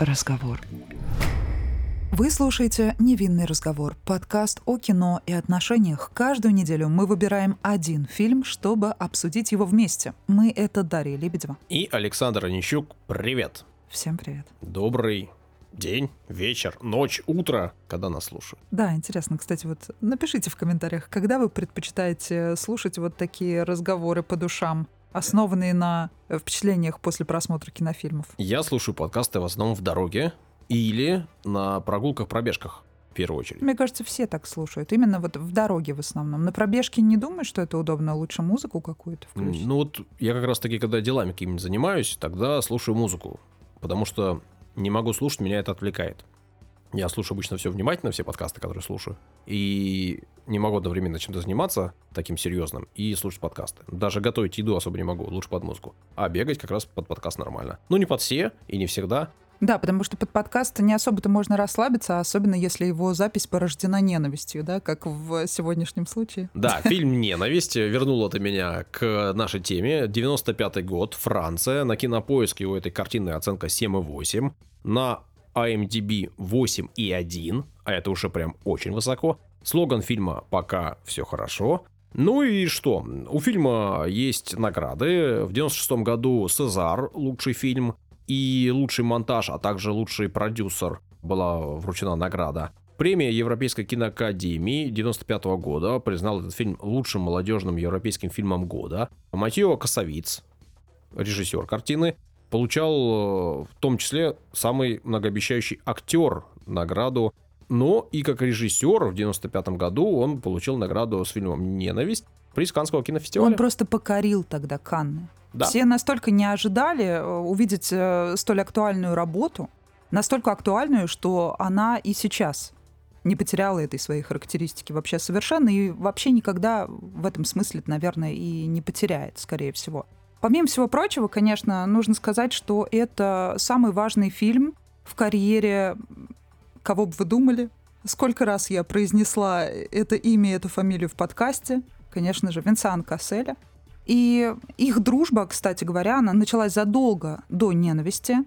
разговор. Вы слушаете «Невинный разговор» — подкаст о кино и отношениях. Каждую неделю мы выбираем один фильм, чтобы обсудить его вместе. Мы — это Дарья Лебедева. И Александр Онищук. Привет. Всем привет. Добрый день, вечер, ночь, утро, когда нас слушают. Да, интересно, кстати, вот напишите в комментариях, когда вы предпочитаете слушать вот такие разговоры по душам, основанные на впечатлениях после просмотра кинофильмов? Я слушаю подкасты в основном в дороге или на прогулках, пробежках в первую очередь. Мне кажется, все так слушают. Именно вот в дороге в основном. На пробежке не думаешь, что это удобно, лучше музыку какую-то включить? Ну вот я как раз таки, когда делами какими-нибудь занимаюсь, тогда слушаю музыку. Потому что не могу слушать, меня это отвлекает. Я слушаю обычно все внимательно, все подкасты, которые слушаю. И не могу одновременно чем-то заниматься таким серьезным и слушать подкасты. Даже готовить еду особо не могу, лучше под музыку. А бегать как раз под подкаст нормально. Ну, не под все и не всегда. Да, потому что под подкаст не особо-то можно расслабиться, особенно если его запись порождена ненавистью, да, как в сегодняшнем случае. Да, фильм «Ненависть» вернул это меня к нашей теме. 95-й год, Франция. На кинопоиске у этой картины оценка 7,8. На IMDb 8,1, а это уже прям очень высоко. Слоган фильма «Пока все хорошо». Ну и что? У фильма есть награды. В 96 году «Сезар» — лучший фильм и лучший монтаж, а также лучший продюсер была вручена награда. Премия Европейской киноакадемии 95 года признал этот фильм лучшим молодежным европейским фильмом года. Матьео Косовиц, режиссер картины, получал э, в том числе самый многообещающий актер награду. Но и как режиссер в 95 году он получил награду с фильмом «Ненависть» приз Каннского кинофестиваля. Он просто покорил тогда Канны. Да. Все настолько не ожидали э, увидеть э, столь актуальную работу, настолько актуальную, что она и сейчас не потеряла этой своей характеристики вообще совершенно и вообще никогда в этом смысле, наверное, и не потеряет, скорее всего. Помимо всего прочего, конечно, нужно сказать, что это самый важный фильм в карьере, кого бы вы думали, сколько раз я произнесла это имя, эту фамилию в подкасте, конечно же, Винсан Касселя. И их дружба, кстати говоря, она началась задолго до ненависти.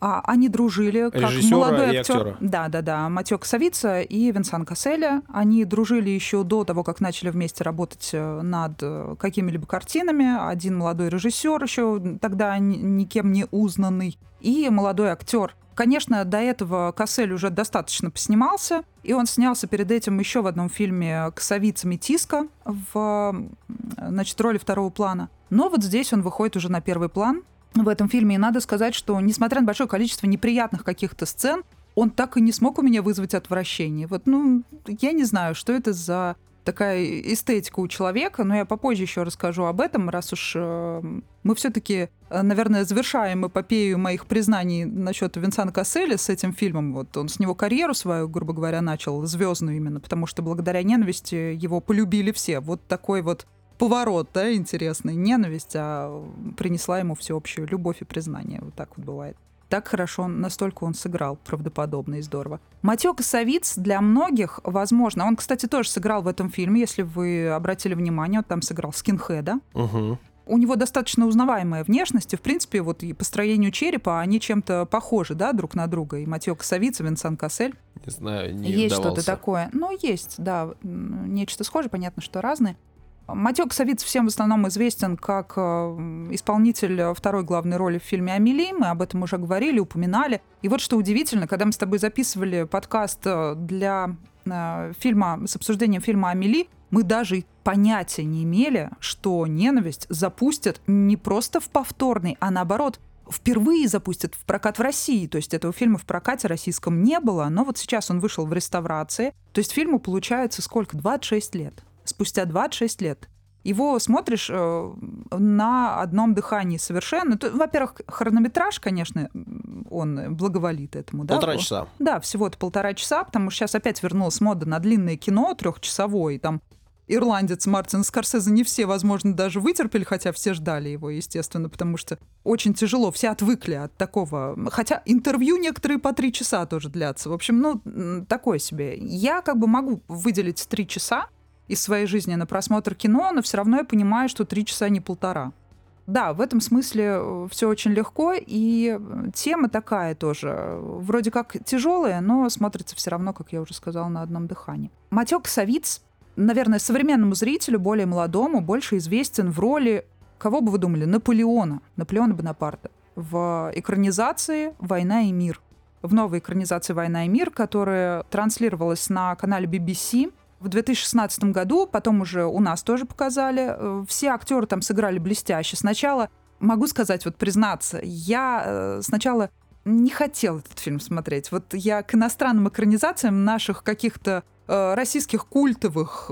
А они дружили как Режиссера молодой актер. актера. Да, да, да. Матё Косовица и Винсан Касселя. Они дружили еще до того, как начали вместе работать э, над э, какими-либо картинами. Один молодой режиссер еще тогда ни- никем не узнанный. И молодой актер. Конечно, до этого Кассель уже достаточно поснимался, и он снялся перед этим еще в одном фильме «Косовица Метиска» в значит, роли второго плана. Но вот здесь он выходит уже на первый план в этом фильме. И надо сказать, что несмотря на большое количество неприятных каких-то сцен, он так и не смог у меня вызвать отвращение. Вот, ну, я не знаю, что это за такая эстетика у человека, но я попозже еще расскажу об этом, раз уж э, мы все-таки, наверное, завершаем эпопею моих признаний насчет Винсана Касселя с этим фильмом. Вот он с него карьеру свою, грубо говоря, начал, звездную именно, потому что благодаря ненависти его полюбили все. Вот такой вот поворот, да, интересный. Ненависть, а принесла ему всеобщую любовь и признание. Вот так вот бывает. Так хорошо, настолько он сыграл правдоподобно и здорово. Матё Косовиц для многих, возможно, он, кстати, тоже сыграл в этом фильме, если вы обратили внимание, он там сыграл скинхеда. Мгм. У него достаточно узнаваемая внешность, и, в принципе, вот и по строению черепа они чем-то похожи, да, друг на друга. И Матё Косовиц, и Винсан Кассель. Не знаю, не Есть что-то такое. Ну, есть, да, нечто схожее, понятно, что разные. Матек Савиц всем в основном известен как э, исполнитель второй главной роли в фильме «Амели». Мы об этом уже говорили, упоминали. И вот что удивительно, когда мы с тобой записывали подкаст э, для э, фильма с обсуждением фильма «Амели», мы даже понятия не имели, что «Ненависть» запустят не просто в повторный, а наоборот впервые запустят в прокат в России. То есть этого фильма в прокате российском не было, но вот сейчас он вышел в реставрации. То есть фильму получается сколько? 26 лет. Спустя 26 лет. Его смотришь э, на одном дыхании совершенно. Во-первых, хронометраж, конечно, он благоволит этому. да? Полтора часа. Да, всего-то полтора часа, потому что сейчас опять вернулась мода на длинное кино трехчасовое. Там ирландец Мартин Скорсезе не все, возможно, даже вытерпели, хотя все ждали его, естественно, потому что очень тяжело, все отвыкли от такого. Хотя интервью некоторые по три часа тоже длятся. В общем, ну, такое себе. Я как бы могу выделить три часа из своей жизни на просмотр кино, но все равно я понимаю, что три часа не полтора. Да, в этом смысле все очень легко, и тема такая тоже. Вроде как тяжелая, но смотрится все равно, как я уже сказала, на одном дыхании. Матек Савиц, наверное, современному зрителю, более молодому, больше известен в роли, кого бы вы думали, Наполеона, Наполеона Бонапарта в экранизации «Война и мир». В новой экранизации «Война и мир», которая транслировалась на канале BBC в 2016 году, потом уже у нас тоже показали. Э, все актеры там сыграли блестяще. Сначала, могу сказать, вот признаться, я э, сначала не хотел этот фильм смотреть. Вот я к иностранным экранизациям наших каких-то э, российских культовых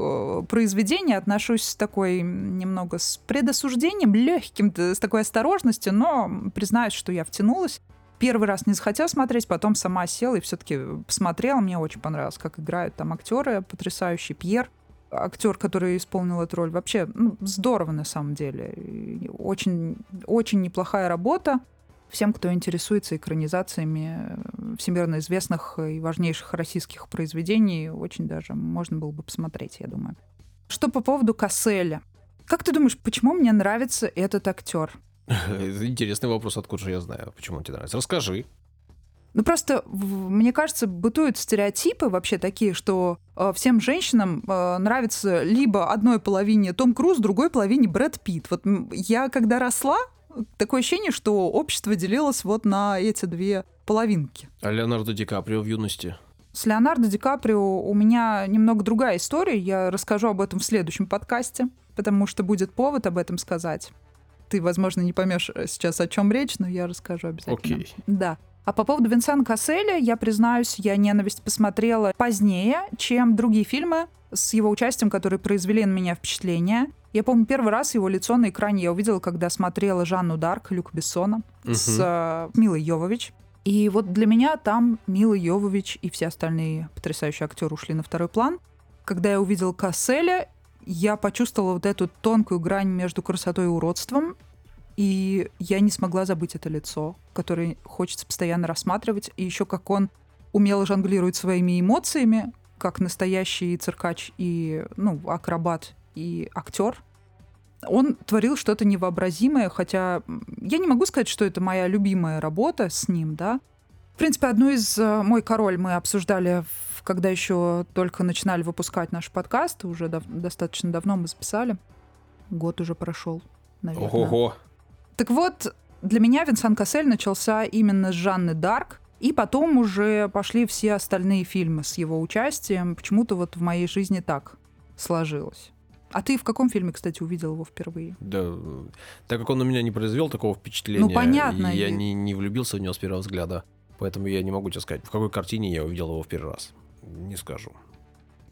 произведений отношусь с такой немного с предосуждением, легким, с такой осторожностью, но признаюсь, что я втянулась. Первый раз не захотела смотреть, потом сама села и все-таки посмотрела. Мне очень понравилось, как играют там актеры потрясающий. Пьер, актер, который исполнил эту роль, вообще ну, здорово на самом деле. Очень, очень неплохая работа. Всем, кто интересуется экранизациями всемирно известных и важнейших российских произведений, очень даже можно было бы посмотреть, я думаю. Что по поводу Касселя? Как ты думаешь, почему мне нравится этот актер? Интересный вопрос, откуда же я знаю, почему он тебе нравится. Расскажи. Ну просто, мне кажется, бытуют стереотипы вообще такие, что э, всем женщинам э, нравится либо одной половине Том Круз, другой половине Брэд Питт. Вот я когда росла, такое ощущение, что общество делилось вот на эти две половинки. А Леонардо Ди Каприо в юности? С Леонардо Ди Каприо у меня немного другая история. Я расскажу об этом в следующем подкасте, потому что будет повод об этом сказать. Ты, возможно, не поймешь э, сейчас, о чем речь, но я расскажу обязательно. Окей. Да. А по поводу Винсана Касселя, я признаюсь, я «Ненависть» посмотрела позднее, чем другие фильмы с его участием, которые произвели на меня впечатление. Я помню, первый раз его лицо на экране я увидела, когда смотрела Жанну Дарк Люк Бессона угу. с э, Милой Йовович. И вот для меня там Мила Йовович и все остальные потрясающие актеры ушли на второй план. Когда я увидела Касселя, я почувствовала вот эту тонкую грань между красотой и уродством, и я не смогла забыть это лицо, которое хочется постоянно рассматривать, и еще как он умело жонглирует своими эмоциями, как настоящий циркач и ну, акробат и актер. Он творил что-то невообразимое, хотя я не могу сказать, что это моя любимая работа с ним, да. В принципе, одну из э, «Мой король» мы обсуждали когда еще только начинали выпускать наш подкаст, уже дав- достаточно давно мы записали. Год уже прошел, наверное. Ого-го. Так вот, для меня Винсан Кассель начался именно с Жанны Дарк, и потом уже пошли все остальные фильмы с его участием. Почему-то вот в моей жизни так сложилось. А ты в каком фильме, кстати, увидел его впервые? Да, так как он на меня не произвел такого впечатления, ну, понятно. я не, не влюбился в него с первого взгляда, поэтому я не могу тебе сказать, в какой картине я увидел его в первый раз не скажу.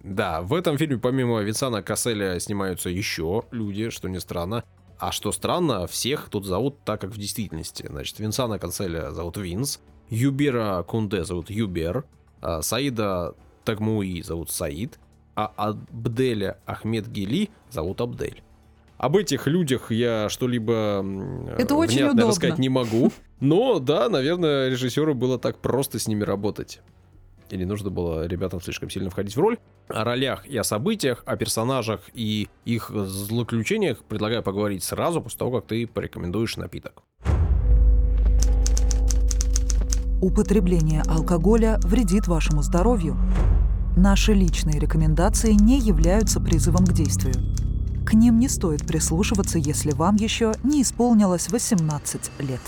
Да, в этом фильме помимо Винсана Касселя снимаются еще люди, что не странно. А что странно, всех тут зовут так, как в действительности. Значит, Винсана Касселя зовут Винс, Юбера Кунде зовут Юбер, а Саида Тагмуи зовут Саид, а Абделя Ахмед Гели зовут Абдель. Об этих людях я что-либо Это очень удобно. рассказать не могу. Но да, наверное, режиссеру было так просто с ними работать или нужно было ребятам слишком сильно входить в роль. О ролях и о событиях, о персонажах и их злоключениях предлагаю поговорить сразу после того, как ты порекомендуешь напиток. Употребление алкоголя вредит вашему здоровью. Наши личные рекомендации не являются призывом к действию. К ним не стоит прислушиваться, если вам еще не исполнилось 18 лет.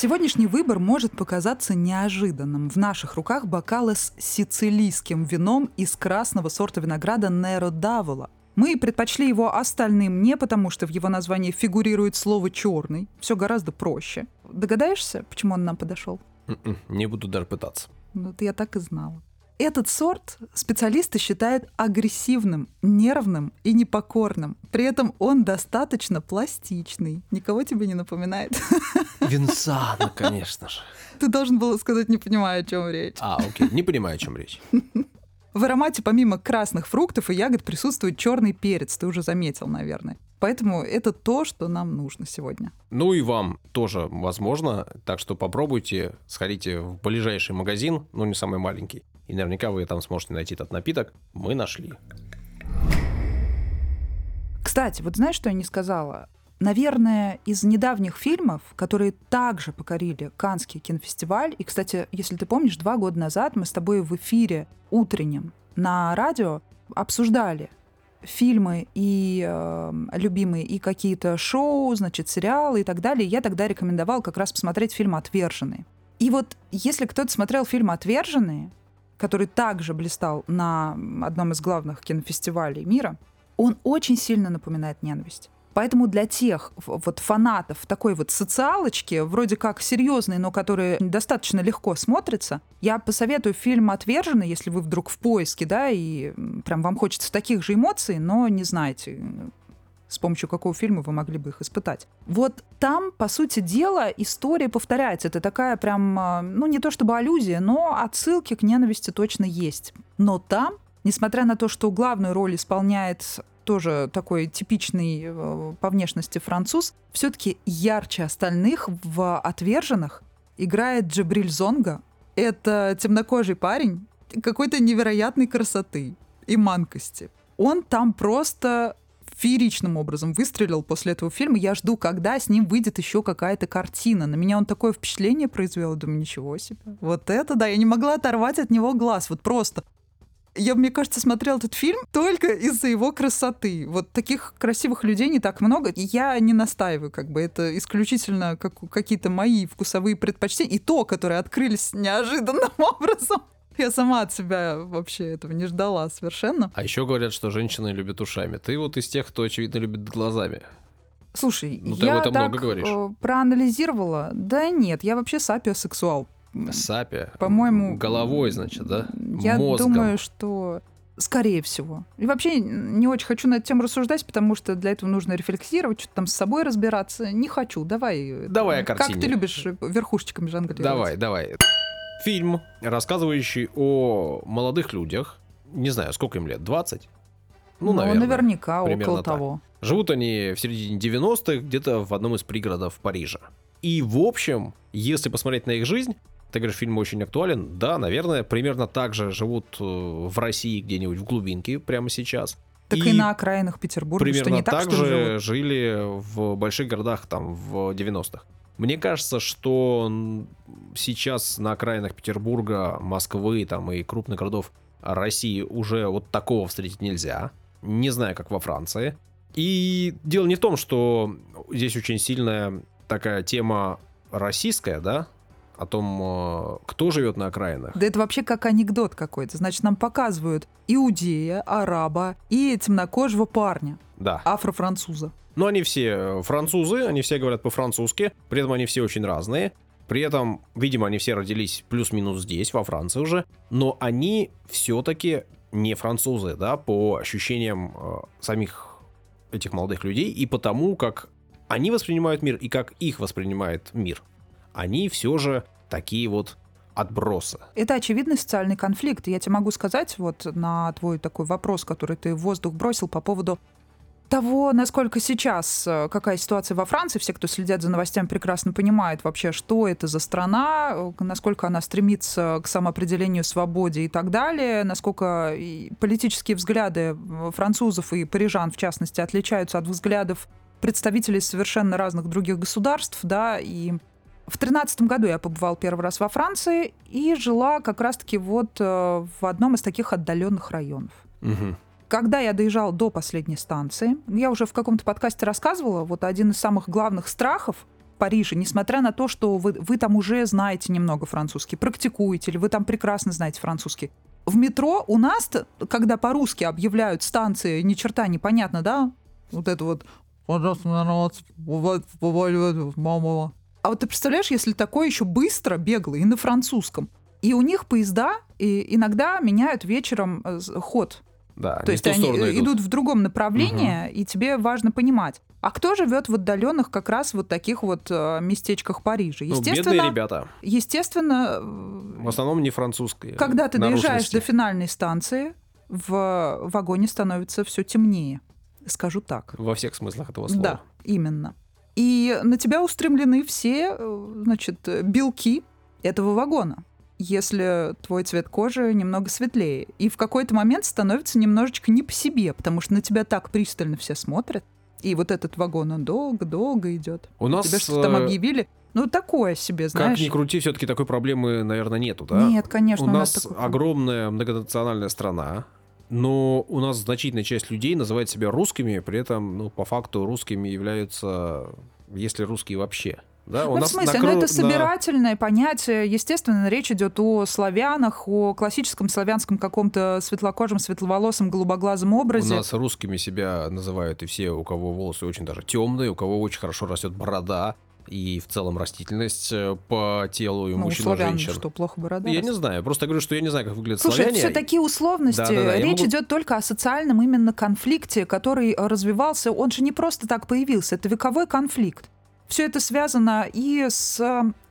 Сегодняшний выбор может показаться неожиданным. В наших руках бокалы с сицилийским вином из красного сорта винограда Неро Давола. Мы предпочли его остальным не потому, что в его названии фигурирует слово «черный». Все гораздо проще. Догадаешься, почему он нам подошел? М-м, не буду даже пытаться. Ну, я так и знала. Этот сорт специалисты считают агрессивным, нервным и непокорным. При этом он достаточно пластичный. Никого тебе не напоминает? Винсана, конечно же. Ты должен был сказать, не понимаю, о чем речь. А, окей, не понимаю, о чем речь. В аромате помимо красных фруктов и ягод присутствует черный перец, ты уже заметил, наверное. Поэтому это то, что нам нужно сегодня. Ну и вам тоже возможно, так что попробуйте, сходите в ближайший магазин, ну не самый маленький, и наверняка вы там сможете найти этот напиток. Мы нашли. Кстати, вот знаешь, что я не сказала? Наверное, из недавних фильмов, которые также покорили Канский кинофестиваль, и, кстати, если ты помнишь, два года назад мы с тобой в эфире утреннем на радио обсуждали фильмы и э, любимые, и какие-то шоу, значит, сериалы и так далее. Я тогда рекомендовал как раз посмотреть фильм «Отверженные». И вот если кто-то смотрел фильм «Отверженные», который также блистал на одном из главных кинофестивалей мира, он очень сильно напоминает ненависть. Поэтому для тех вот фанатов такой вот социалочки, вроде как серьезной, но которые достаточно легко смотрятся, я посоветую фильм «Отверженный», если вы вдруг в поиске, да, и прям вам хочется таких же эмоций, но не знаете, с помощью какого фильма вы могли бы их испытать. Вот там, по сути дела, история повторяется. Это такая прям, а, ну не то чтобы аллюзия, но отсылки к ненависти точно есть. Но там, несмотря на то, что главную роль исполняет тоже такой типичный э, по внешности француз, все-таки ярче остальных в «Отверженных» играет Джабриль Зонга. Это темнокожий парень какой-то невероятной красоты и манкости. Он там просто фееричным образом выстрелил после этого фильма. Я жду, когда с ним выйдет еще какая-то картина. На меня он такое впечатление произвел. Думаю, ничего себе. Вот это да, я не могла оторвать от него глаз. Вот просто я, мне кажется, смотрел этот фильм только из-за его красоты. Вот таких красивых людей не так много. Я не настаиваю, как бы это исключительно как, какие-то мои вкусовые предпочтения. И то, которые открылись неожиданным образом. Я сама от себя вообще этого не ждала совершенно. А еще говорят, что женщины любят ушами. Ты вот из тех, кто, очевидно, любит глазами. Слушай, ну, я так много говоришь. Э, проанализировала. Да нет, я вообще сапиосексуал. Сапи? По-моему... Головой, значит, да? Я Мозгом. думаю, что скорее всего. И вообще не очень хочу на эту тему рассуждать, потому что для этого нужно рефлексировать, что-то там с собой разбираться. Не хочу. Давай. Давай о картине. Как ты любишь верхушечками жонглировать? Давай, давай. Фильм, рассказывающий о молодых людях. Не знаю, сколько им лет? 20? Ну, ну наверное. наверняка, около так. того. Живут они в середине 90-х, где-то в одном из пригородов Парижа. И, в общем, если посмотреть на их жизнь, ты говоришь, фильм очень актуален. Да, наверное, примерно так же живут э, в России где-нибудь в глубинке прямо сейчас. Так и, и на окраинах Петербурга, примерно что не так, так что же живут. жили в больших городах там в 90-х. Мне кажется, что сейчас на окраинах Петербурга, Москвы там и крупных городов России уже вот такого встретить нельзя. Не знаю, как во Франции. И дело не в том, что здесь очень сильная такая тема российская, да, о том, э, кто живет на окраинах. Да это вообще как анекдот какой-то. Значит, нам показывают иудея, араба и темнокожего парня. Да. Афро-француза. Но они все э, французы, они все говорят по-французски, при этом они все очень разные. При этом, видимо, они все родились плюс-минус здесь, во Франции уже, но они все-таки не французы, да, по ощущениям э, самих этих молодых людей и потому, как они воспринимают мир и как их воспринимает мир они все же такие вот отбросы. Это очевидный социальный конфликт. Я тебе могу сказать вот на твой такой вопрос, который ты в воздух бросил по поводу того, насколько сейчас, э, какая ситуация во Франции, все, кто следят за новостями, прекрасно понимают вообще, что это за страна, э, насколько она стремится к самоопределению, свободе и так далее, насколько политические взгляды французов и парижан, в частности, отличаются от взглядов представителей совершенно разных других государств, да, и в тринадцатом году я побывал первый раз во Франции и жила как раз-таки вот э, в одном из таких отдаленных районов. Угу. Когда я доезжала до последней станции, я уже в каком-то подкасте рассказывала, вот один из самых главных страхов Париже, несмотря на то, что вы, вы там уже знаете немного французский, практикуете, или вы там прекрасно знаете французский. В метро у нас, когда по-русски объявляют станции, ни черта непонятно, да? Вот это вот а вот ты представляешь, если такое еще быстро бегло и на французском. И у них поезда и иногда меняют вечером э, ход. Да, То есть они идут. идут в другом направлении, угу. и тебе важно понимать. А кто живет в отдаленных как раз вот таких вот э, местечках Парижа? Естественно, ну, бедные ребята. Естественно. В основном не французские. Когда ты доезжаешь до финальной станции, в вагоне становится все темнее. Скажу так. Во всех смыслах этого слова. Да, именно. И на тебя устремлены все, э, значит, белки этого вагона если твой цвет кожи немного светлее. И в какой-то момент становится немножечко не по себе, потому что на тебя так пристально все смотрят. И вот этот вагон, он долго-долго идет. У нас... Тебе что там э, объявили? Ну, такое себе, знаешь. Как ни крути, все-таки такой проблемы, наверное, нету, да? Нет, конечно. у нас такой- огромная многонациональная страна, но у нас значительная часть людей называет себя русскими, при этом, ну, по факту русскими являются, если русские вообще. Да, Ну, в смысле, ну, это собирательное понятие. Естественно, речь идет о славянах, о классическом славянском каком-то светлокожем, светловолосом, голубоглазом У образе. нас русскими себя называют и все, у кого волосы очень даже темные, у кого очень хорошо растет борода и в целом растительность э, по телу и ну, мужчин и женщин. что, плохо борода? Я растет? не знаю, просто говорю, что я не знаю, как выглядят Слушай, славяне. все такие условности. Да-да-да, я Речь могу- идет только о социальном именно конфликте, который развивался. Он же не просто так появился, это вековой конфликт. Все это связано и с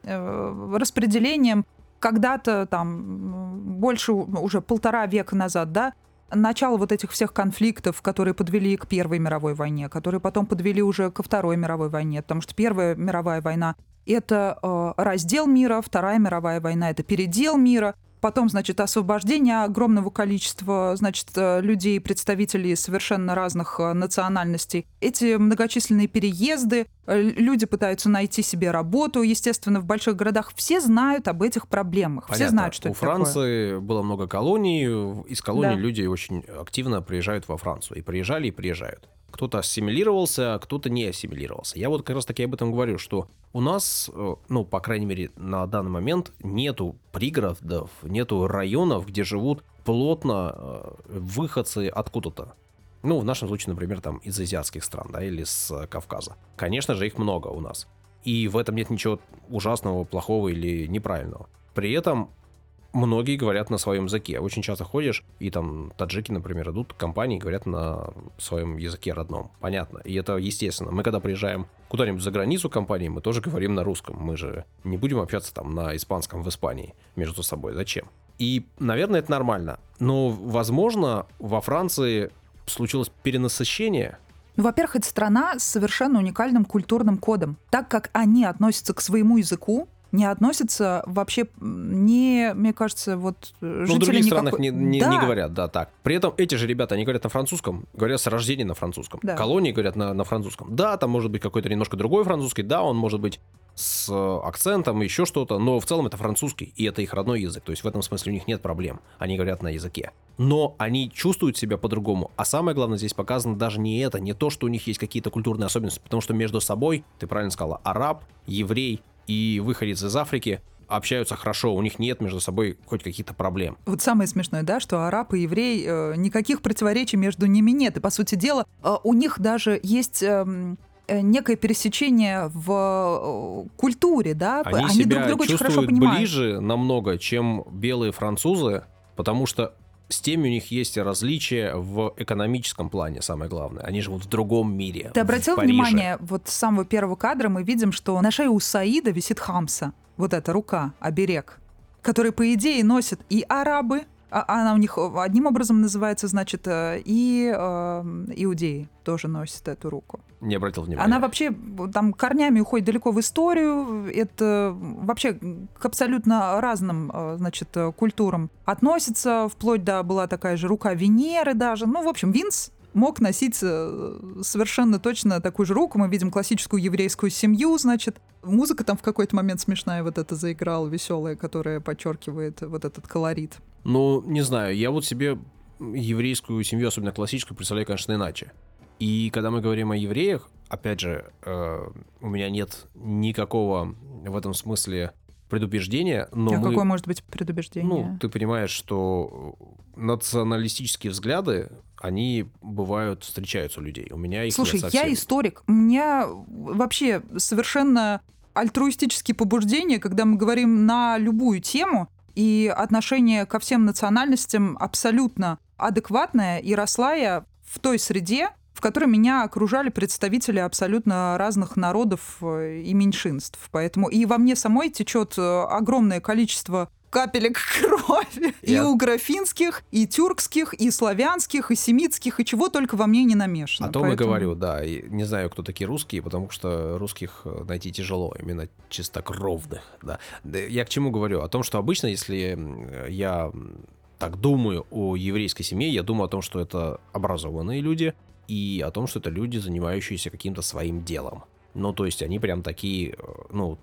э, распределением когда-то там больше уже полтора века назад, да, начало вот этих всех конфликтов, которые подвели к Первой мировой войне, которые потом подвели уже ко Второй мировой войне, потому что Первая мировая война это э, раздел мира, Вторая мировая война это передел мира, потом, значит, освобождение огромного количества, значит, э, людей, представителей совершенно разных э, национальностей. Эти многочисленные переезды, э, люди пытаются найти себе работу, естественно, в больших городах. Все знают об этих проблемах, все Понятно. знают, что У это такое. Франции было много колоний, из колоний Да. люди очень активно приезжают во Францию. И приезжали, и приезжают. Кто-то ассимилировался, а кто-то не ассимилировался. Я вот как раз таки об этом говорю, что у нас, э, ну, по крайней мере, на данный момент нету пригородов, нету районов, где живут плотно э, выходцы откуда-то. Ну, в нашем случае, например, там из азиатских стран, да, или с э, Кавказа. Конечно же, их много у нас. И в этом нет ничего ужасного, плохого или неправильного. При этом многие говорят на своем языке. Очень часто ходишь, и там таджики, например, идут к компании говорят на своем языке родном. Понятно. И это естественно. Мы когда приезжаем куда-нибудь за границу компании, мы тоже говорим на русском. Мы же не будем общаться там на испанском в Испании между собой. Зачем? И, наверное, это нормально. Но, возможно, во Франции случилось перенасыщение Ну, во-первых, это страна с совершенно уникальным культурным кодом. Так как они относятся к своему языку, не относятся вообще не, мне кажется, вот Ну, в других никакой- странах не, не- Да. не говорят, да, так. При этом эти же ребята, они говорят на французском, говорят с рождения на французском. Да. Колонии говорят на, на французском. Да, там может быть какой-то немножко другой французский, да, он может быть с э, акцентом, еще что-то, но в целом это французский, и это их родной язык. То есть в этом смысле у них нет проблем. Они говорят на языке. Но они чувствуют себя по-другому. А самое главное здесь показано даже не это, не то, что у них есть какие-то культурные особенности, потому что между собой, ты правильно сказала, араб, еврей и выходец из Африки общаются хорошо, у них нет между собой хоть каких-то проблем. Вот самое смешное, да, что араб и еврей, э, никаких противоречий между ними нет. И, по сути дела, э, у них даже есть эм, э, некое пересечение в э, культуре, да? Они, друг себя друга очень хорошо чувствуют понимают. ближе намного, чем белые французы, потому что с теми у них есть различия в экономическом плане, самое главное. Они живут в другом мире. Ты обратил внимание, вот с самого первого кадра мы видим, что на шее у Саида висит хамса. Вот эта рука, оберег, который, по идее, носят и арабы, она у них одним образом называется, значит, э, и э, иудеи тоже носят эту руку. Не обратил внимания. Она вообще там корнями уходит далеко в историю. Это вообще к абсолютно разным, э, значит, э, культурам относится. Вплоть до была такая же рука Венеры даже. Ну, в общем, Винс мог носить э, совершенно точно такую же руку. Мы видим классическую еврейскую семью, значит. Музыка там в какой-то момент смешная вот это заиграла, веселая, которая подчеркивает вот этот колорит. Ну, не знаю, я вот себе еврейскую семью, особенно классическую, представляю, конечно, иначе. И когда мы говорим о евреях, опять же, э, у меня нет никакого в этом смысле предубеждения, но а мы... какое может быть предубеждение? Ну, ты понимаешь, что националистические взгляды, они бывают, встречаются у людей. У меня их Слушай, нет совсем. я историк. У меня вообще совершенно альтруистические побуждения, когда мы говорим на любую тему, и отношение ко всем национальностям абсолютно адекватное, и росла я в той среде, в которой меня окружали представители абсолютно разных народов э, и меньшинств. Поэтому и во мне самой течет э, огромное количество капелек крови и Я- у графинских, и тюркских, и славянских, и семитских, и чего только во мне не намешано. О том и Поэтому- говорю, да. И не знаю, кто такие русские, потому что русских э, найти тяжело, именно чистокровных, да. Я к чему говорю? О том, что обычно, если я так думаю о еврейской семье, я думаю о том, что это образованные люди, и о том, что это люди, занимающиеся каким-то своим делом. Ну, то есть они прям такие, э, ну,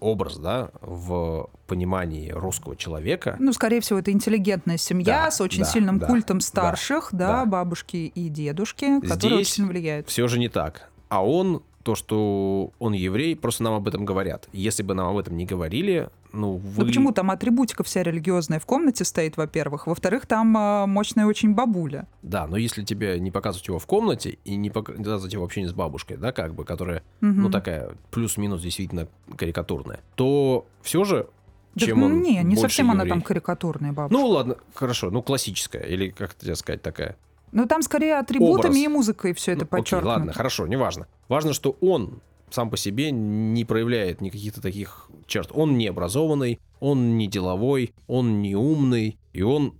образ, да, в понимании русского человека. Ну, скорее всего, это интеллигентная семья Да, с очень да, сильным да, культом старших, да, да. бабушки и дедушки, которые Здесь очень влияют. Все же не так. А он, то, что он еврей, просто нам об этом говорят. Если бы нам об этом не говорили, ну, вы... Ну почему там атрибутика вся религиозная в комнате стоит, во-первых. Во-вторых, там а, мощная очень бабуля. Да, но если тебе не показывать его в комнате и не показывать его общение с бабушкой, да, как бы, которая, Мгм. ну, такая плюс-минус действительно карикатурная, то все же, чем ну, он не, не совсем она еврей. там карикатурная бабушка. Ну, ладно, хорошо, ну, классическая, или как тебе сказать, такая. Ну, там скорее атрибутами Образ. и музыкой все это Ну, окей, подчеркнуто. ладно, хорошо, неважно. Важно, что он сам по себе не проявляет никаких-то таких черт. Он не образованный, он не деловой, он не умный, и он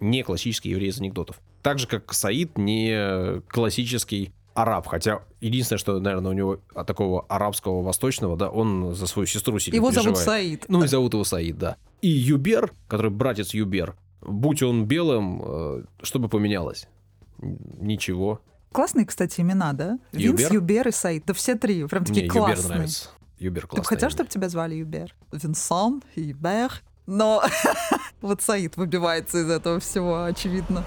не классический еврей из анекдотов. Так же, как Саид не классический араб. Хотя единственное, что, наверное, у него от такого арабского восточного, да, он за свою сестру сильно Его зовут переживает. Саид. Ну и зовут его Саид, да. И Юбер, который братец Юбер, будь он белым, э, что бы поменялось? Ничего. Классные, кстати, имена, да? Винс, Юбер? Юбер и Саид. Да все три. Прям такие Мне Юбер классные. нравится. Юбер Ты бы классный. хотел, чтобы тебя звали Юбер? Винсан, Юбер. Но вот Саид выбивается из этого всего, очевидно.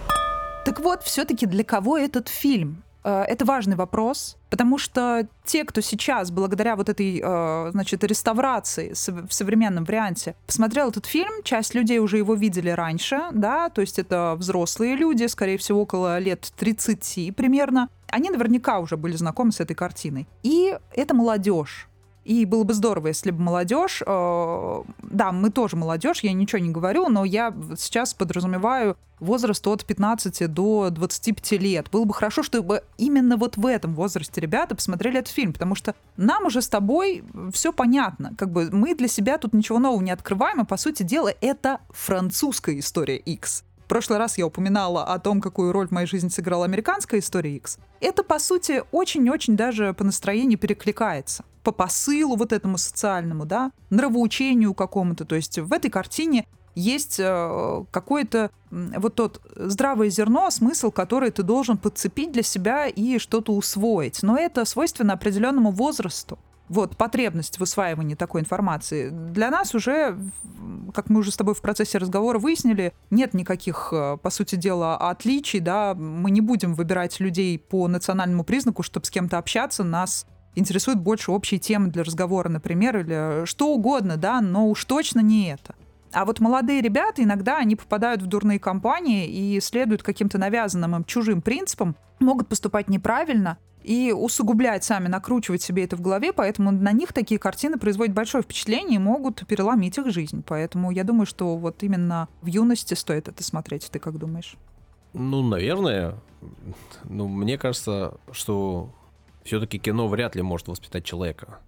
Так вот, все-таки для кого этот фильм? Э, Это важный вопрос, потому что те, кто сейчас, благодаря вот этой, э, значит, реставрации в современном варианте, посмотрел этот фильм, часть людей уже его видели раньше, да, то есть это взрослые люди, скорее всего, около лет 30 примерно, они наверняка уже были знакомы с этой картиной. И это молодежь. И было бы здорово, если бы молодежь, э, да, мы тоже молодежь, я ничего не говорю, но я сейчас подразумеваю возраст от 15 до 25 лет. Было бы хорошо, чтобы именно вот в этом возрасте ребята посмотрели этот фильм, потому что нам уже с тобой все понятно. Как бы мы для себя тут ничего нового не открываем, и по сути дела это французская история X. В прошлый раз я упоминала о том, какую роль в моей жизни сыграла американская история X. Это, по сути, очень-очень даже по настроению перекликается. По посылу вот этому социальному, да, нравоучению какому-то. То есть в этой картине есть э, какое-то вот тот здравое зерно, смысл, который ты должен подцепить для себя и что-то усвоить. Но это свойственно определенному возрасту. Вот, потребность в усваивании такой информации. Для нас уже, как мы уже с тобой в процессе разговора выяснили, нет никаких, э, по сути дела, отличий, да, мы не будем выбирать людей по национальному признаку, чтобы с кем-то общаться, нас интересуют больше общие темы для разговора, например, или что угодно, да, но уж точно не это. А вот молодые ребята иногда они попадают в дурные компании и следуют каким-то навязанным им чужим принципам, могут поступать неправильно и усугублять сами, накручивать себе это в голове, поэтому на них такие картины производят большое впечатление и могут переломить их жизнь. Поэтому я думаю, что вот именно в юности стоит это смотреть. Ты как думаешь? Ну, наверное. Ну, мне кажется, что все-таки кино вряд ли может воспитать человека.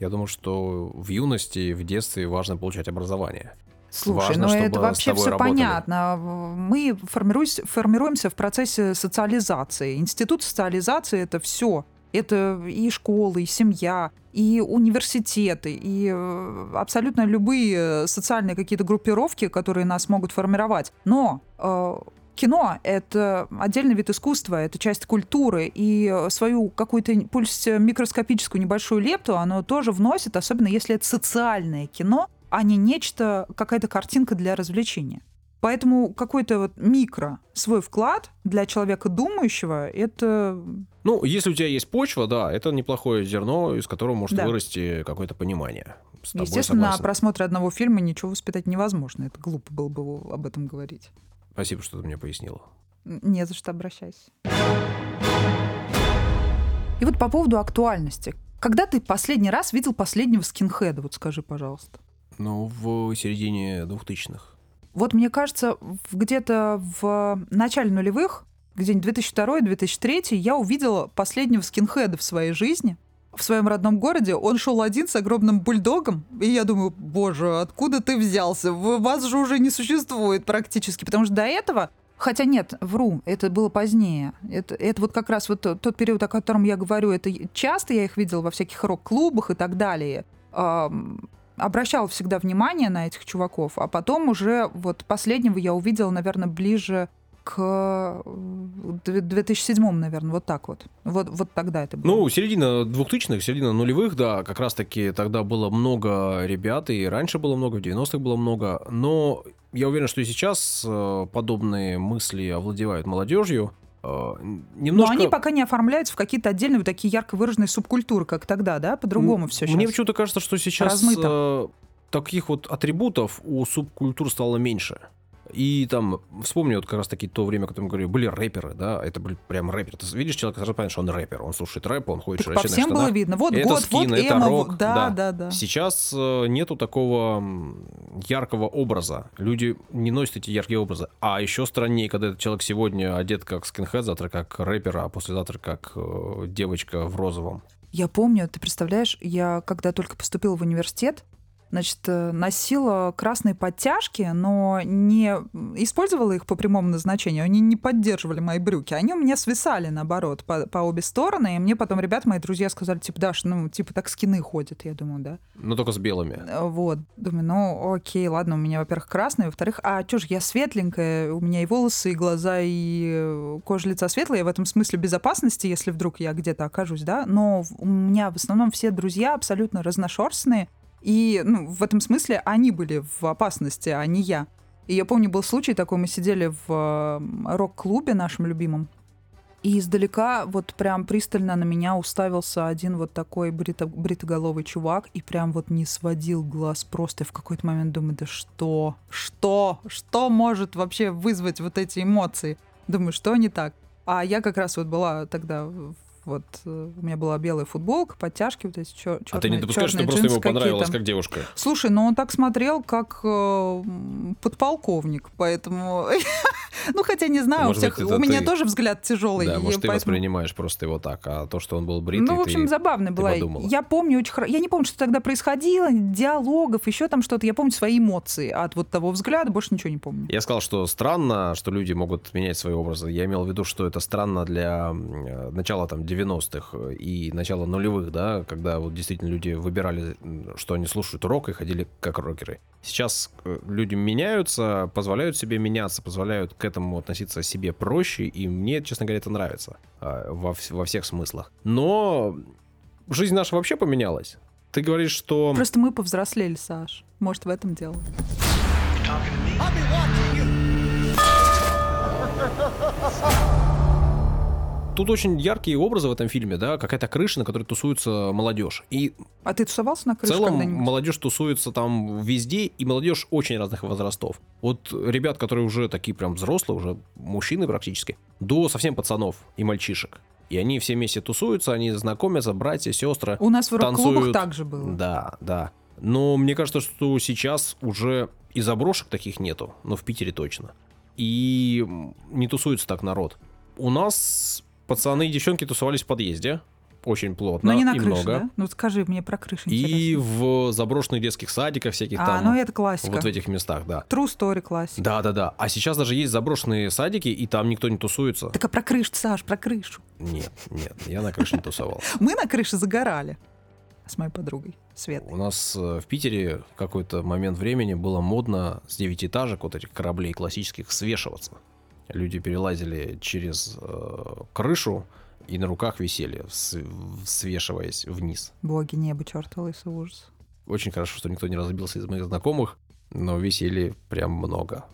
Я думаю, что в юности, в детстве важно получать образование. Слушай, Важно, ну это вообще все работали. понятно. Мы формируемся в процессе социализации. Институт социализации это все. Это и школы, и семья, и университеты, и э, абсолютно любые социальные какие-то группировки, которые нас могут формировать. Но э, кино — это отдельный вид искусства, это часть культуры, и свою какую-то, пусть микроскопическую небольшую лепту оно тоже вносит, особенно если это социальное кино, а не нечто, какая-то картинка для развлечения. Поэтому какой-то вот микро свой вклад для человека думающего — это Ну, если у тебя есть почва, да, это неплохое зерно, из которого может Да. вырасти какое-то понимание. С Естественно, на просмотре одного фильма ничего воспитать невозможно. Это глупо было бы об этом говорить. Спасибо, что ты мне пояснила. Не за что обращайся. И вот по поводу актуальности. Когда ты последний раз видел последнего скинхеда? Вот скажи, пожалуйста. Ну, в середине двухтысячных. Вот мне кажется, где-то в начале нулевых, где-нибудь 2002-2003, я увидела последнего скинхеда в своей жизни. В своем родном городе он шел один с огромным бульдогом, и я думаю, боже, откуда ты взялся? Вас же уже не существует практически, потому что до этого Хотя нет, вру, это было позднее. Это, это вот как раз вот тот, тот период, о котором я говорю, это часто я их видела во всяких рок-клубах и так далее. Ам, обращала всегда внимание на этих чуваков, а потом уже вот последнего я увидела, наверное, ближе к 2007, наверное, вот так вот. Вот, вот тогда это было. Ну, середина 2000-х, середина нулевых, да, как раз-таки тогда было много ребят, и раньше было много, в 90-х было много, но я уверен, что и сейчас э, подобные мысли овладевают молодежью. Э, немножко... Но они пока не оформляются в какие-то отдельные вот такие ярко выраженные субкультуры, как тогда, да? По-другому все сейчас. Мне почему-то кажется, что сейчас Размыто. э, таких вот атрибутов у субкультур стало меньше. И там, вспомни вот как раз таки то время, когда мы говорили, были рэперы, да, это были прям рэперы. Ты видишь человека, сразу понимаешь, что он рэпер, он слушает рэп, он ходит Так по всем было видно. Вот Это год, скин, вот это эмо. рок, вот- да, да, да. Сейчас э, нету такого яркого образа. Люди не носят эти яркие образы. А еще страннее, когда этот человек сегодня одет как скинхед, завтра как рэпер, а послезавтра как э, девочка в розовом. Я помню, ты представляешь, я когда только поступила в университет, значит, э, носила красные подтяжки, но не использовала их по прямому назначению. Они не поддерживали мои брюки. Они у меня свисали, наоборот, по, по обе стороны. И мне потом ребята, мои друзья, сказали, типа, Даш, ну, типа, так скины ходят. Я думаю, да. Но только с белыми. Э, Вот. Думаю, ну, окей, ладно, у меня, во-первых, красные, во-вторых, а чё ж, я светленькая, у меня и волосы, и глаза, и кожа лица светлая, в этом смысле безопасности, если вдруг я где-то окажусь, да, но у меня в основном все друзья абсолютно разношерстные, и ну, в этом смысле они были в опасности, а не я. И я помню, был случай такой, мы сидели в рок-клубе нашем любимом, и издалека вот прям пристально на меня уставился один вот такой брито- бритоголовый чувак и прям вот не сводил глаз просто. И в какой-то момент думаю, да что? Что? Что может вообще вызвать вот эти эмоции? Думаю, что не так? А я как раз вот была тогда вот э, у меня была белая футболка, подтяжки вот эти чер- а ты не допускаешь, что просто ему понравилось как девушка? Слушай, ну он так смотрел, как э, подполковник, поэтому... Ну, хотя не знаю, у, Может всех, быть, у меня ты- тоже взгляд тяжелый. Да, может, ты поэтому- воспринимаешь просто его так, а то, что он был бритый, ну, в общем, ты... забавно было. Я помню очень хорошо. Я не помню, что тогда происходило, диалогов, еще там что-то. Я помню свои эмоции от вот того взгляда, больше ничего не помню. Я сказал, что странно, что люди могут менять свои образы. Я имел в виду, что это странно для э, начала там 90-х и начала нулевых, да, когда вот действительно люди выбирали, что они слушают рок и ходили как рокеры. Сейчас э, люди меняются, позволяют себе меняться, позволяют к этому относиться себе проще, и мне, честно говоря, это нравится а, во, во всех смыслах. Но жизнь наша вообще поменялась. Ты говоришь, что... Просто мы повзрослели, Саш. Может, в этом дело. Тут очень яркие образы в этом фильме, да, какая-то крыша, на которой тусуется молодежь. И А ты тусовался на В крыше целом когда-нибудь? молодежь тусуется там везде, и молодежь очень разных возрастов. Вот ребят, которые уже такие прям взрослые, уже мужчины практически, до совсем пацанов и мальчишек. И они все вместе тусуются, они знакомятся, братья, сестры. У нас в рок-клубах так же было. Да, да. Но мне кажется, что сейчас уже и заброшек таких нету, но в Питере точно. И не тусуется так народ. У нас пацаны и девчонки тусовались в подъезде, очень плотно Но не на и крыше, много. да? Ну скажи мне про крышу И интересно. в заброшенных детских садиках всяких А, там. ну это классика. вот в этих местах, да. True story классика. Да, да, да. А сейчас даже есть заброшенные садики, и там никто не тусуется. Так а про крышу, Саш, про крышу. Нет, нет, я на крыше не тусовал. Мы на крыше загорали с моей подругой Светой. У нас э, в Питере в какой-то момент времени было модно с девятиэтажек вот этих кораблей классических свешиваться. Люди перелазили через э, крышу и на руках висели, свешиваясь вниз. Боги, небо, черт, лысый ужас. Очень хорошо, что никто не разбился из моих знакомых, но веселья прям много.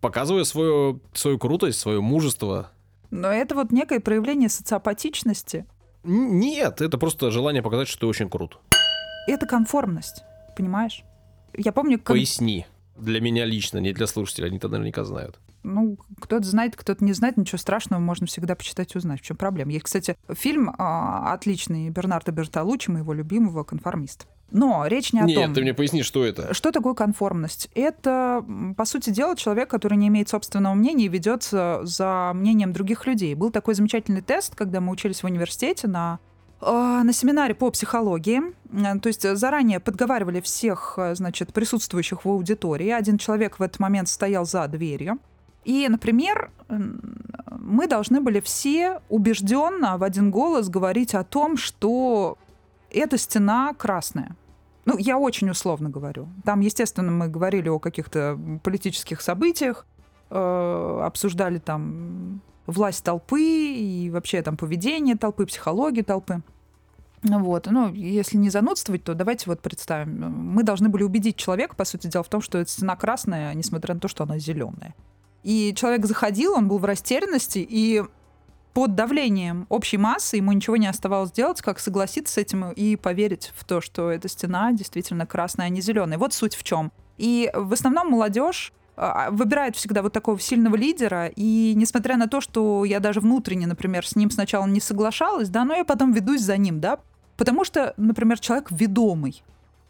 Показывая свою, свою крутость, свое мужество. Но это вот некое проявление социопатичности. Н- Нет, это просто желание показать, что ты очень крут. Это конформность, понимаешь? Я помню, как... Поясни. Для меня лично, не для слушателей, они-то наверняка знают. Ну, кто-то знает, кто-то не знает, ничего страшного, можно всегда почитать и узнать, в чем проблема. Есть, кстати, фильм а, отличный Бернарда Бертолуччи, моего любимого «Конформист». Но речь не о Нет, том... ты мне поясни, что это. Что такое конформность? Это, по сути дела, человек, который не имеет собственного мнения и ведется за мнением других людей. Был такой замечательный тест, когда мы учились в университете на э, на семинаре по психологии, Э, то есть заранее подговаривали всех, э, значит, присутствующих в аудитории. Один человек в этот момент стоял за дверью. И, например, мы должны были все убежденно в один голос говорить о том, что эта стена красная. Ну, я очень условно говорю. Там, естественно, мы говорили о каких-то политических событиях. э, обсуждали там власть толпы и вообще там поведение толпы, психологию толпы. Вот. Ну, если не занудствовать, то давайте вот представим. Мы должны были убедить человека, по сути дела, в том, что эта стена красная, несмотря на то, что она зеленая. И человек заходил, он был в растерянности, и под давлением общей массы ему ничего не оставалось делать, как согласиться с этим и поверить в то, что эта стена действительно красная, а не зеленая. Вот суть в чем. И в основном молодежь а, выбирает всегда вот такого сильного лидера, и несмотря на то, что я даже внутренне, например, с ним сначала не соглашалась, да, но я потом ведусь за ним, да, потому что, например, человек ведомый.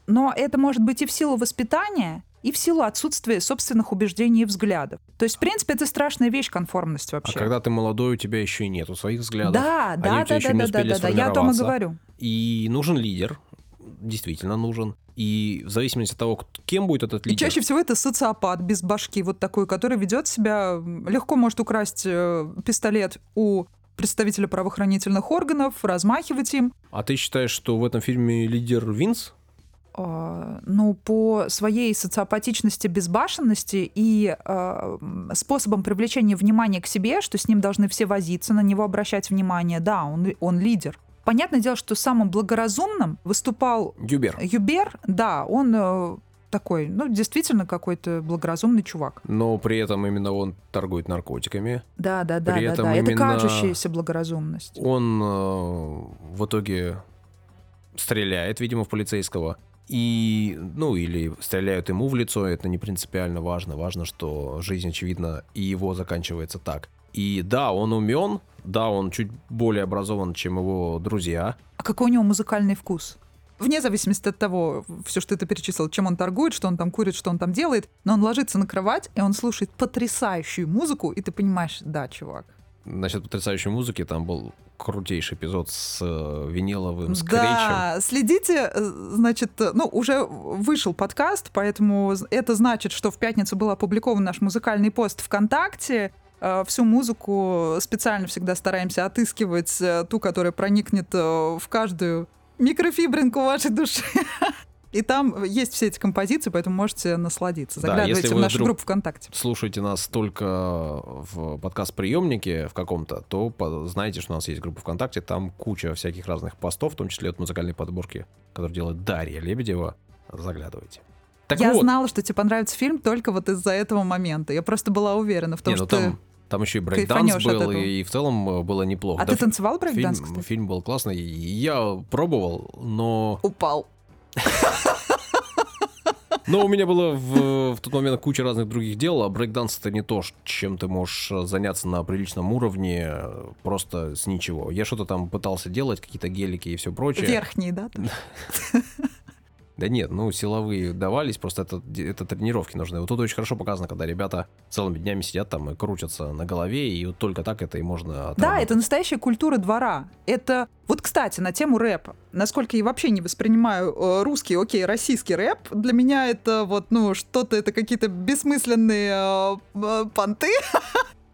Но это может быть и в силу воспитания, и в силу отсутствия собственных убеждений и взглядов. То есть, в принципе, это страшная вещь, конформность вообще. А когда ты молодой, у тебя еще и нету своих взглядов. Да, Они да, да, да, да, успели да, да, я о том и говорю. И нужен лидер, действительно нужен. И в зависимости от того, кем будет этот И лидер. чаще всего это социопат без башки, вот такой, который ведет себя, легко может украсть э, пистолет у представителя правоохранительных органов, размахивать им. А ты считаешь, что в этом фильме лидер Винс? А, ну, по своей социопатичности, безбашенности и а, м, способам привлечения внимания к себе, что с ним должны все возиться, на него обращать внимание, да, он, он лидер. Понятное дело, что самым благоразумным выступал Дюбер. Юбер, да, он э, такой, ну, действительно какой-то благоразумный чувак. Но при этом именно он торгует наркотиками. Да, да, да, При да, этом да. Это кажущаяся благоразумность. Он э, в итоге стреляет, видимо, в полицейского. И, ну, или стреляют ему в лицо, это не принципиально важно. Важно, что жизнь, очевидно, и его заканчивается так. И да, он умен, да, он чуть более образован, чем его друзья. А какой у него музыкальный вкус? Вне зависимости от того, все, что ты перечислил, чем он торгует, что он там курит, что он там делает, но он ложится на кровать, и он слушает потрясающую музыку, и ты понимаешь, да, чувак. Насчет потрясающей музыки, там был крутейший эпизод с э, виниловым скретчем. Да, следите, э, значит, э, ну, уже вышел подкаст, поэтому это значит, что в пятницу был опубликован наш музыкальный пост ВКонтакте. Э, Всю музыку специально всегда стараемся отыскивать, ту, которая проникнет в каждую микрофибринку вашей души. И там есть все эти композиции, поэтому можете насладиться. Да, Заглядывайте если в нашу группу ВКонтакте. слушаете нас только в подкаст-приемнике в каком-то, то знаете, что у нас есть группа ВКонтакте, там куча всяких разных постов, в том числе от музыкальной подборки, которую делает Дарья Лебедева. Заглядывайте. Так Я вот, знала, что тебе понравится фильм только вот из-за этого момента. Я просто была уверена в том, не, ну что... там, там еще и брейкданс был, и, в целом э, было неплохо. А Да, ты танцевал брейкданс, фильм, кстати? фильм был классный. Я пробовал, но... Упал. Но у меня было в, в тот момент куча разных других дел, а брейкданс это не то, чем ты можешь э, заняться на приличном уровне э, просто с ничего. Я что-то там пытался делать, какие-то гелики и все прочее. Верхний, да? Да нет, ну силовые давались, просто это, это тренировки нужны. Вот тут очень хорошо показано, когда ребята целыми днями сидят там и крутятся на голове, и вот только так это и можно Да, это настоящая культура двора. Это вот, кстати, на тему рэпа. Насколько я вообще не воспринимаю э, русский, окей, российский рэп, для меня это вот, ну, что-то, это какие-то бессмысленные э, э, понты,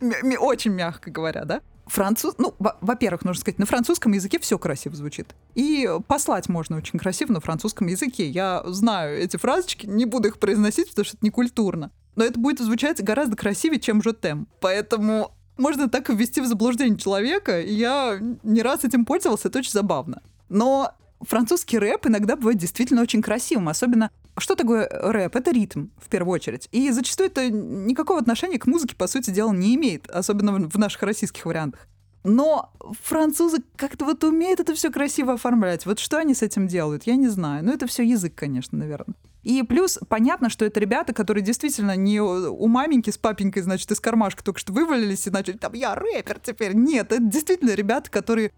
очень мягко говоря, да? Француз, ну, во- во-первых, нужно сказать, на французском языке все красиво звучит. И послать можно очень красиво на французском языке. Я знаю эти фразочки, не буду их произносить, потому что это не культурно. Но это будет звучать гораздо красивее, чем «Жотем». Поэтому можно так ввести в заблуждение человека, и я не раз этим пользовался, это очень забавно. Но французский рэп иногда бывает действительно очень красивым, особенно что такое рэп? Это ритм, в первую очередь. И зачастую это никакого отношения к музыке, по сути дела, не имеет, особенно в наших российских вариантах. Но французы как-то вот умеют это все красиво оформлять. Вот что они с этим делают, я не знаю. Но это все язык, конечно, наверное. И плюс понятно, что это ребята, которые действительно не у маменьки с папенькой, значит, из кармашка только что вывалились и начали там «я рэпер теперь». Нет, это действительно ребята, которые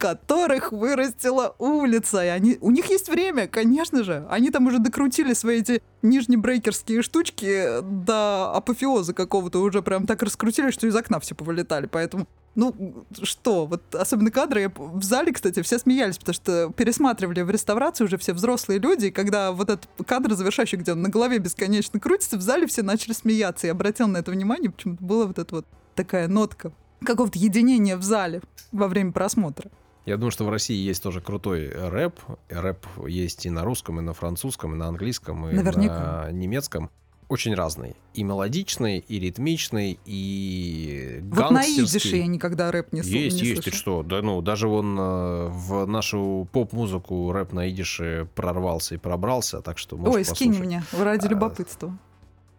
которых вырастила улица. И они, у них есть время, конечно же. Они там уже докрутили свои эти нижнебрейкерские штучки до апофеоза какого-то, уже прям так раскрутили, что из окна все повылетали. Поэтому, ну, что, вот особенно кадры, я в зале, кстати, все смеялись, потому что пересматривали в реставрации уже все взрослые люди, и когда вот этот кадр завершающий, где он на голове бесконечно крутится, в зале все начали смеяться. Я обратил на это внимание, почему-то была вот эта вот такая нотка какого-то единения в зале во время просмотра. Я думаю, что в России есть тоже крутой рэп. Рэп есть и на русском, и на французском, и на английском, и Наверняка. на немецком. очень разный. И мелодичный, и ритмичный, и Вот на идише гангстерский. я никогда рэп не, Есть, не есть, слышала. что? Да ну, даже он э, в нашу поп-музыку рэп на идише прорвался и пробрался, так что можешь Ой, скинь послушать. мне, ради А, любопытства.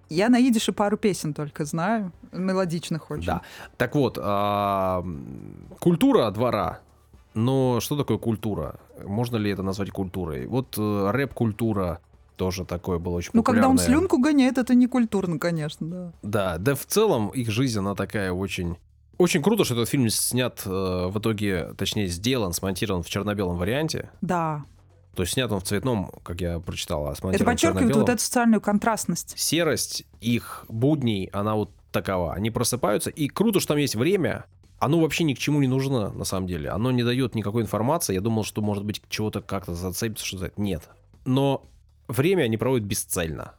Я на идише пару песен только знаю, мелодичных очень. Да. Так вот, а, культура двора. Но что такое культура? Можно ли это назвать культурой? Вот э, рэп-культура тоже такое было очень Ну, когда он слюнку гоняет, это не культурно, конечно, да. Да, да в целом их жизнь, она такая очень... Очень круто, что этот фильм снят э, в итоге, точнее, сделан, смонтирован в черно-белом варианте. Да. То есть снят он в цветном, как я прочитал, а Это смонтирован в подчеркивает вот эту социальную контрастность. Серость их будней, она вот такова. Они просыпаются, и круто, что там есть время. Оно вообще ни к чему не нужно, на самом деле. Оно не дает никакой информации. Я думал, что, может быть, чего-то как-то зацепится, что то Нет. Но время они проводят бесцельно.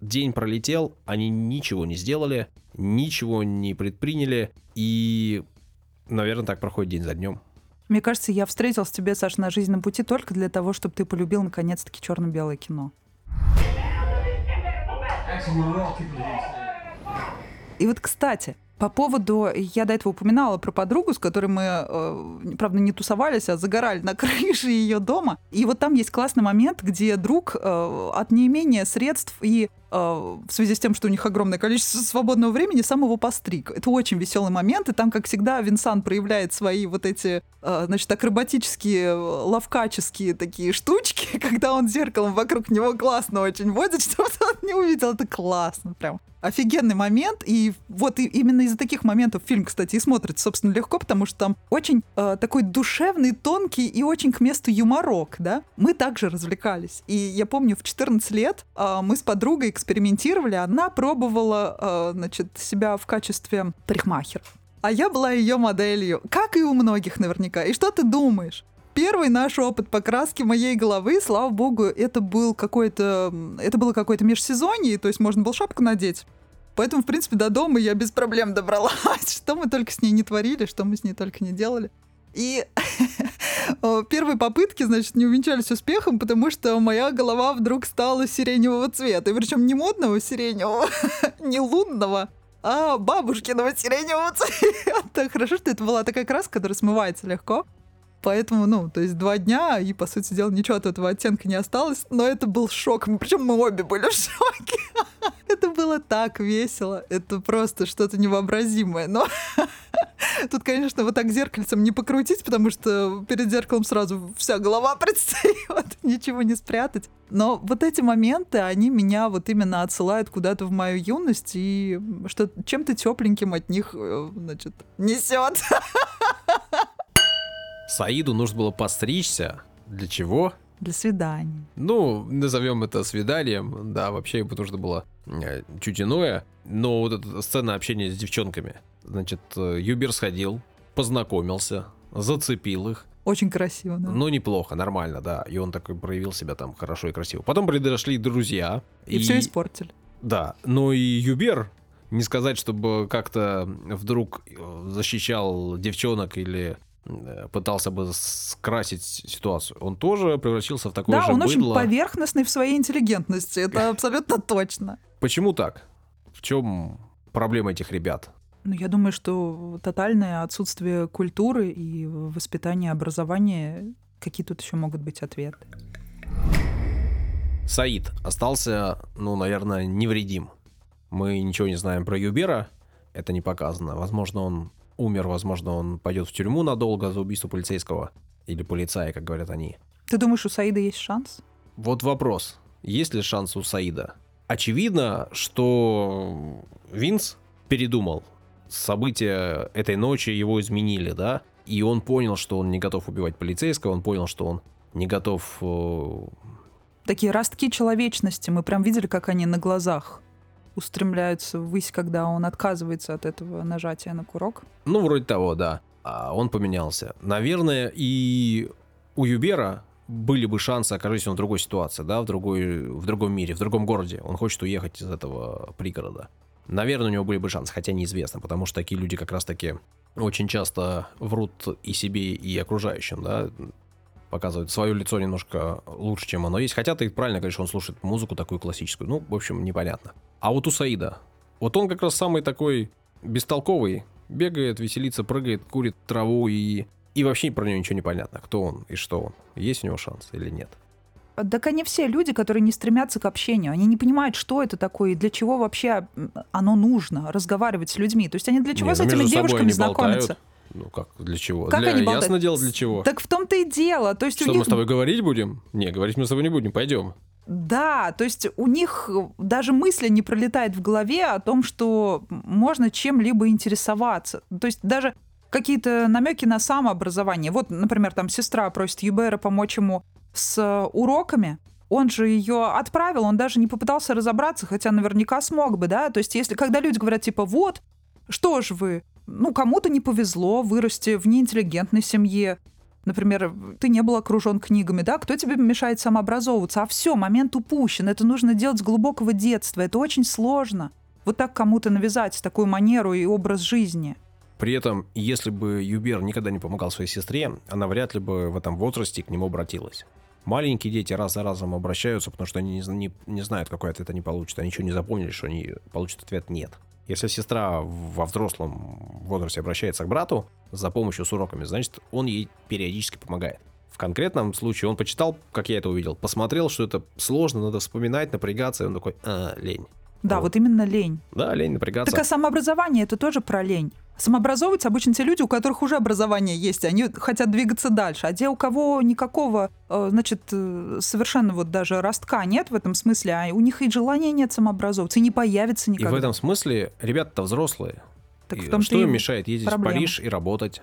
День пролетел, они ничего не сделали, ничего не предприняли, и, наверное, так проходит день за днем. Мне кажется, я встретился с тебе, Саш, на жизненном пути только для того, чтобы ты полюбил наконец-таки черно-белое кино. И вот, кстати, по поводу, я до этого упоминала про подругу, с которой мы, э, правда, не тусовались, а загорали на крыше ее дома. И вот там есть классный момент, где друг э, от неимения средств и в связи с тем, что у них огромное количество свободного времени, сам его постриг. Это очень веселый момент, и там, как всегда, Винсан проявляет свои вот эти, э, значит, акробатические, э, ловкаческие такие штучки, когда он зеркалом вокруг него классно очень водит, чтобы он не увидел. Это классно прям офигенный момент, и вот именно из-за таких моментов фильм, кстати, и смотрится, собственно, легко, потому что там очень э, такой душевный, тонкий и очень к месту юморок, да. Мы также развлекались. И я помню, в 14 лет э, мы с подругой экспериментировали, она пробовала, э, значит, себя в качестве парикмахера. А я была ее моделью, как и у многих наверняка. И что ты думаешь? Первый наш опыт покраски моей головы, слава богу, это был какой-то, это было какое-то межсезонье, то есть можно было шапку надеть. Поэтому, в принципе, до дома я без проблем добралась. Что мы только с ней не творили, что мы с ней только не делали. И первые попытки, значит, не увенчались успехом, потому что моя голова вдруг стала сиреневого цвета. И причем не модного сиреневого, не лунного, а бабушкиного сиреневого цвета. Хорошо, что это была такая краска, которая смывается легко. Поэтому, ну, то есть два дня, и, по сути дела, ничего от этого оттенка не осталось. Но это был шок. Причем мы обе были в шоке. Это было так весело. Это просто что-то невообразимое. Но тут, конечно, вот так зеркальцем не покрутить, потому что перед зеркалом сразу вся голова предстает, ничего не спрятать. Но вот эти моменты, они меня вот именно отсылают куда-то в мою юность, и что чем-то тепленьким от них, э, значит, несет. Саиду нужно было постричься. Для чего? Для свидания. Ну, назовем это свиданием. Да, вообще ему нужно было э, чуть иное. Но вот эта сцена общения с девчонками. Значит, э, Юбер сходил, познакомился, зацепил их. Очень красиво, да. Ну, неплохо, нормально, да. И он такой проявил себя там хорошо и красиво. Потом подошли друзья. и все испортили. Да, но и Юбер, не сказать, чтобы как-то вдруг э, защищал девчонок или э, пытался бы скрасить ситуацию. Он тоже превратился в такое Да, же он очень поверхностный в своей интеллигентности. Это абсолютно точно. Почему так? В чем проблема этих ребят? Ну, я думаю, что тотальное отсутствие культуры и воспитания, образования, какие тут еще могут быть ответы? Саид остался, ну, наверное, невредим. Мы ничего не знаем про Юбера, это не показано. Возможно, он умер, возможно, он пойдет в тюрьму надолго за убийство полицейского. Или полицая, как говорят они. Ты думаешь, у Саида есть шанс? Вот вопрос. Есть ли шанс у Саида? Очевидно, что Винс передумал. События этой ночи его изменили, да? И он понял, что он не готов убивать полицейского, он понял, что он не готов... э, Такие ростки человечности. Мы прям видели, как они на глазах устремляются ввысь, когда он отказывается от этого нажатия на курок. Ну, вроде того, да. А он поменялся. Наверное, и у Юбера были бы шансы, окажись он в другой ситуации, да, в, другой, в другом мире, в другом городе. Он хочет уехать из этого пригорода. Наверное, у него были бы шансы, хотя неизвестно, потому что такие люди как раз-таки очень часто врут и себе, и окружающим, да. показывает свое лицо немножко лучше, чем оно есть. Хотя ты правильно говоришь, он слушает музыку такую классическую. Ну, в общем, непонятно. А вот у Саида, вот он как раз самый такой бестолковый, бегает, веселится, прыгает, курит траву и... И вообще про него ничего не понятно, кто он и что он. Есть у него шанс или нет. Так они все люди, которые не стремятся к общению. Они не понимают, что это такое и для чего вообще оно нужно разговаривать с людьми. То есть они для чего не, с ну, этими девушками знакомятся? Ну как, для чего? Как для, они болтают? Ясно дело, для чего. Так в том-то и дело. То есть что, них... мы с тобой говорить будем? Не, говорить мы с тобой не будем, пойдем. Да, то есть у них даже мысли не пролетает в голове о том, что можно чем-либо интересоваться. То есть даже какие-то намеки на самообразование. Вот, например, там сестра просит Юбера помочь ему с уроками, он же ее отправил, он даже не попытался разобраться, хотя наверняка смог бы, да. То есть, если когда люди говорят типа, вот, что ж вы, ну, кому-то не повезло вырасти в неинтеллигентной семье, Например, ты не был окружен книгами, да, кто тебе мешает самообразовываться? А все, момент упущен. Это нужно делать с глубокого детства. Это очень сложно. Вот так кому-то навязать такую манеру и образ жизни. При этом, если бы Юбер никогда не помогал своей сестре, она вряд ли бы в этом возрасте к нему обратилась. Маленькие дети раз за разом обращаются, потому что они не, не, не знают, какой ответ они получат. Они ничего не запомнили, что они получат ответ «нет». Если сестра во взрослом возрасте обращается к брату за помощью с уроками, значит, он ей периодически помогает. В конкретном случае он почитал, как я это увидел, посмотрел, что это сложно, надо вспоминать, напрягаться, и он такой, а, лень. Да, вот. вот именно лень. Да, лень напрягаться. Так а самообразование это тоже про лень. Самообразовываются обычно те люди, у которых уже образование есть, они хотят двигаться дальше. А те, у кого никакого, э, значит, э, совершенно вот даже ростка нет в этом смысле, а у них и желания нет самообразовываться, и не появится никогда. И в этом смысле ребята-то взрослые. Так в том что им мешает ездить проблема. в Париж и работать,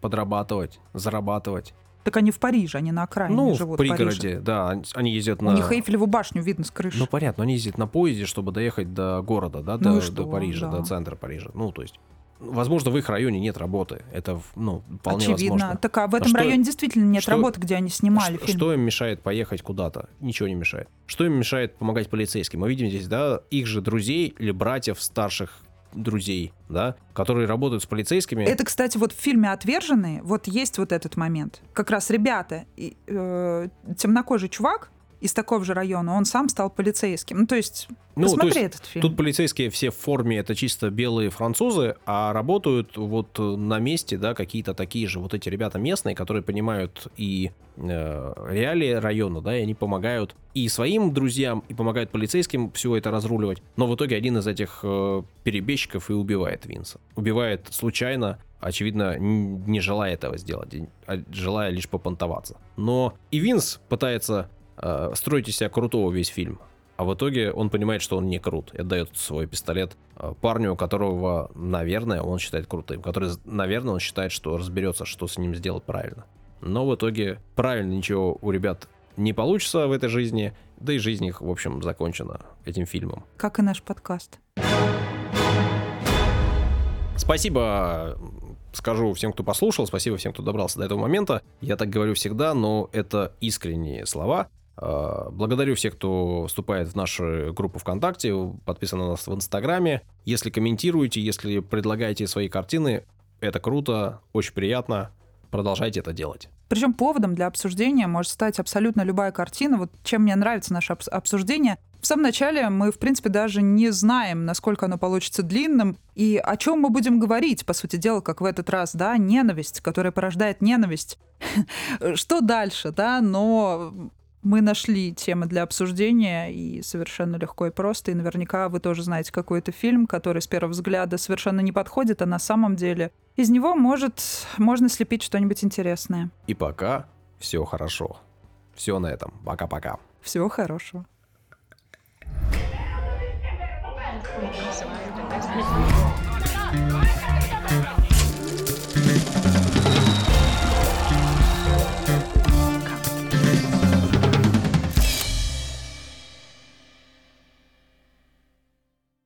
подрабатывать, зарабатывать? Так они в Париже, они на окраине ну, живут. в пригороде, да. Они ездят на... У них Эйфелеву башню видно с крыши. Ну, понятно, они ездят на поезде, чтобы доехать до города, да, ну до, до Парижа, да. до центра Парижа. Ну, то есть Возможно, в их районе нет работы. Это ну, вполне Очевидно. возможно. Так а в этом что, районе действительно нет что, работы, где они снимали что, фильм. Что им мешает поехать куда-то? Ничего не мешает. Что им мешает помогать полицейским? Мы видим здесь, да, их же друзей или братьев старших друзей, да, которые работают с полицейскими. Это, кстати, вот в фильме «Отверженные» вот есть вот этот момент. Как раз ребята, э, темнокожий чувак, из такого же района, он сам стал полицейским. Ну, то есть, ну, посмотри то есть этот фильм. Тут полицейские все в форме, это чисто белые французы, а работают вот на месте, да, какие-то такие же вот эти ребята местные, которые понимают и э, реалии района, да, и они помогают и своим друзьям, и помогают полицейским все это разруливать. Но в итоге один из этих э, перебежчиков и убивает Винса. Убивает случайно, очевидно, не желая этого сделать, а желая лишь попонтоваться. Но и Винс пытается э, строить из себя крутого весь фильм. А в итоге он понимает, что он не крут, и отдает свой пистолет э, парню, которого, наверное, он считает крутым, который, наверное, он считает, что разберется, что с ним сделать правильно. Но в итоге правильно ничего у ребят не получится в этой жизни, да и жизнь их, в общем, закончена этим фильмом. Как и наш подкаст. Спасибо скажу всем, кто послушал, спасибо всем, кто добрался до этого момента. Я так говорю всегда, но это искренние слова. А, благодарю всех, кто вступает в нашу группу ВКонтакте, подписан на нас в Инстаграме. Если комментируете, если предлагаете свои картины, это круто, очень приятно. Продолжайте это делать. Причем поводом для обсуждения может стать абсолютно любая картина. Вот чем мне нравится наше обсуждение. В самом начале мы, в принципе, даже не знаем, насколько оно получится длинным и о чем мы будем говорить, по сути дела, как в этот раз, да, ненависть, которая порождает ненависть. Что дальше, да, но мы нашли темы для обсуждения, и совершенно легко и просто. И наверняка вы тоже знаете какой-то фильм, который с первого взгляда совершенно не подходит, а на самом деле из него может, можно слепить что-нибудь интересное. И пока все хорошо. Все на этом. Пока-пока. Всего хорошего.